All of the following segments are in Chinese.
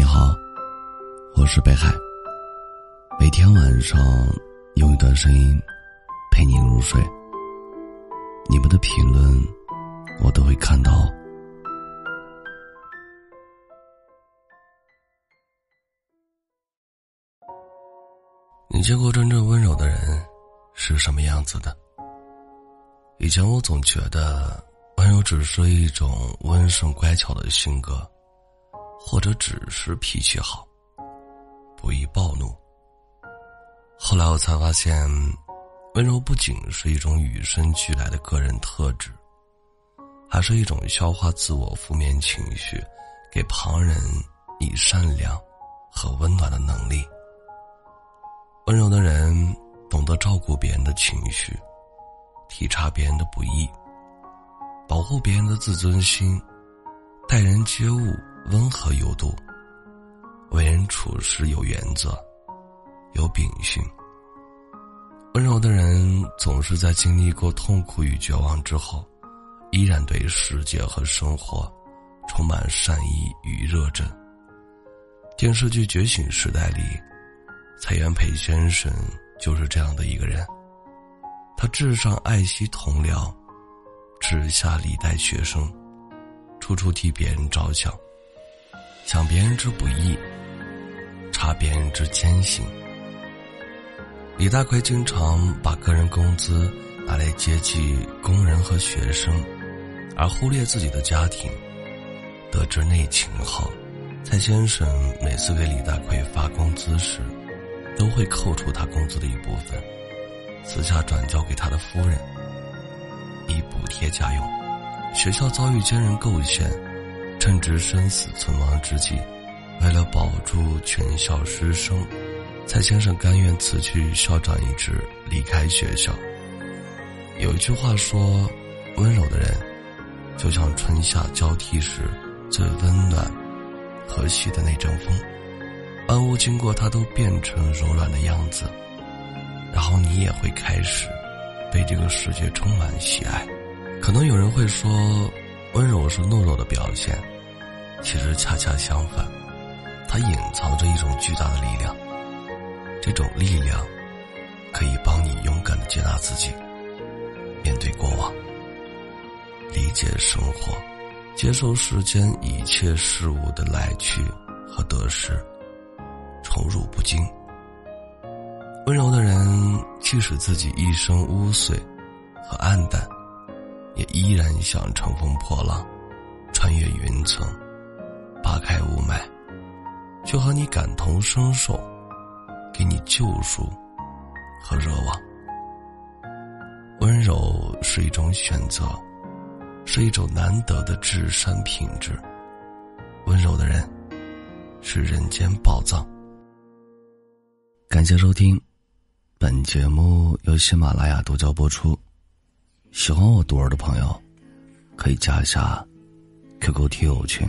你好，我是北海。每天晚上用一段声音陪你入睡。你们的评论我都会看到。你见过真正温柔的人是什么样子的？以前我总觉得温柔只是一种温顺乖巧的性格。或者只是脾气好，不易暴怒。后来我才发现，温柔不仅是一种与生俱来的个人特质，还是一种消化自我负面情绪、给旁人以善良和温暖的能力。温柔的人懂得照顾别人的情绪，体察别人的不易，保护别人的自尊心，待人接物。温和有度，为人处事有原则，有秉性。温柔的人总是在经历过痛苦与绝望之后，依然对世界和生活充满善意与热忱。电视剧《觉醒时代》里，蔡元培先生就是这样的一个人。他至上爱惜同僚，至下礼待学生，处处替别人着想。想别人之不易，察别人之艰辛。李大奎经常把个人工资拿来接济工人和学生，而忽略自己的家庭。得知内情后，蔡先生每次给李大奎发工资时，都会扣除他工资的一部分，私下转交给他的夫人，以补贴家用。学校遭遇奸人构陷。正值生死存亡之际，为了保住全校师生，蔡先生甘愿辞去校长一职，离开学校。有一句话说：“温柔的人，就像春夏交替时最温暖、和煦的那阵风，万物经过它都变成柔软的样子，然后你也会开始被这个世界充满喜爱。”可能有人会说。温柔是懦弱的表现，其实恰恰相反，它隐藏着一种巨大的力量。这种力量可以帮你勇敢的接纳自己，面对过往，理解生活，接受世间一切事物的来去和得失，宠辱不惊。温柔的人，即使自己一生污秽和暗淡。也依然想乘风破浪，穿越云层，开雾霾，就和你感同身受，给你救赎和热望。温柔是一种选择，是一种难得的至善品质。温柔的人是人间宝藏。感谢收听，本节目由喜马拉雅独家播出。喜欢我独儿的朋友，可以加一下 QQ 听友群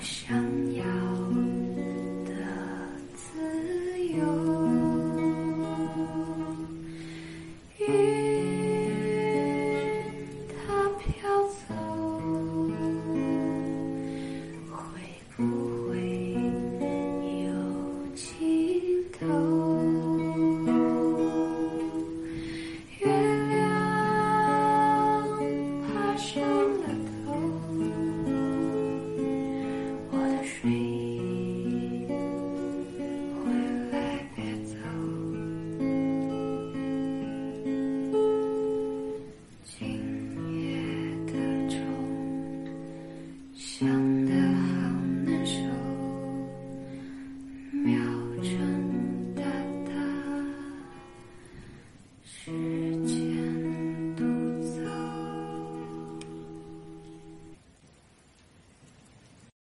我想要。crazy.